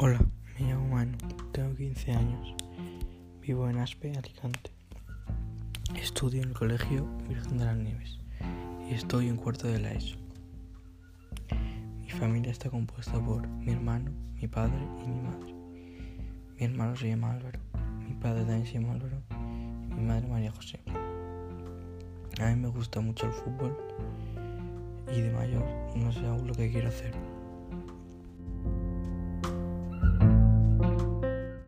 Hola, me llamo Manu, tengo 15 años, vivo en Aspe, Alicante. Estudio en el Colegio Virgen de las Nieves y estoy en cuarto de la ESO. Mi familia está compuesta por mi hermano, mi padre y mi madre. Mi hermano se llama Álvaro, mi padre también se llama Álvaro y mi madre María José. A mí me gusta mucho el fútbol y de mayor no sé aún lo que quiero hacer.